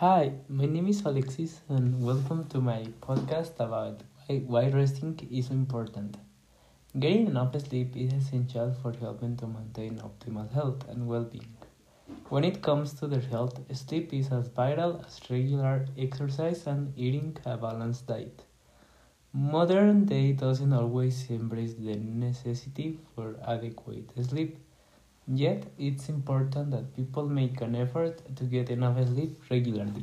Hi, my name is Alexis, and welcome to my podcast about why, resting is important. Getting enough sleep is essential for helping to maintain optimal health and well being. When it comes to their health, sleep is as vital as regular exercise and eating a balanced diet. Modern day doesn't always embrace the necessity for adequate sleep Yet, it's important that people make an effort to get enough sleep regularly.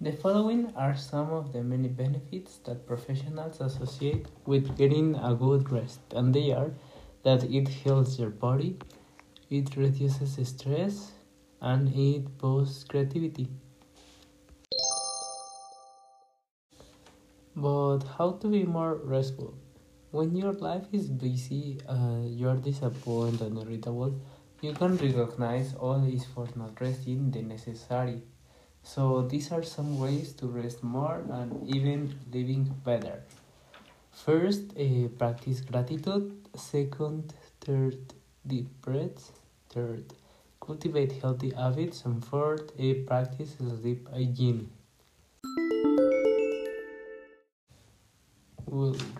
The following are some of the many benefits that professionals associate with getting a good rest, and they are that it heals your body, it reduces stress, and it boosts creativity. But how to be more restful? When your life is busy, uh, you're disappointed and irritable, you can recognize all is for not resting the necessary. So these are some ways to rest more and even living better. First, uh, practice gratitude. Second, third, deep breaths. Third, cultivate healthy habits. And fourth, uh, practice sleep hygiene.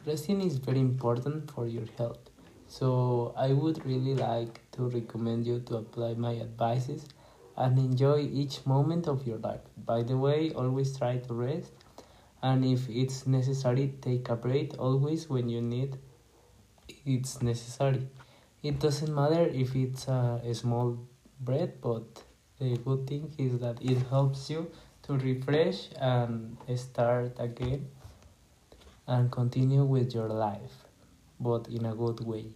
Resting is very important for your health. So I would really like to recommend you to apply my advices and enjoy each moment of your life. By the way, always try to rest and if it's necessary, take a break always when you need it's necessary. It doesn't matter if it's a, a small break, but the good thing is that it helps you to refresh and start again and continue with your life, but in a good way.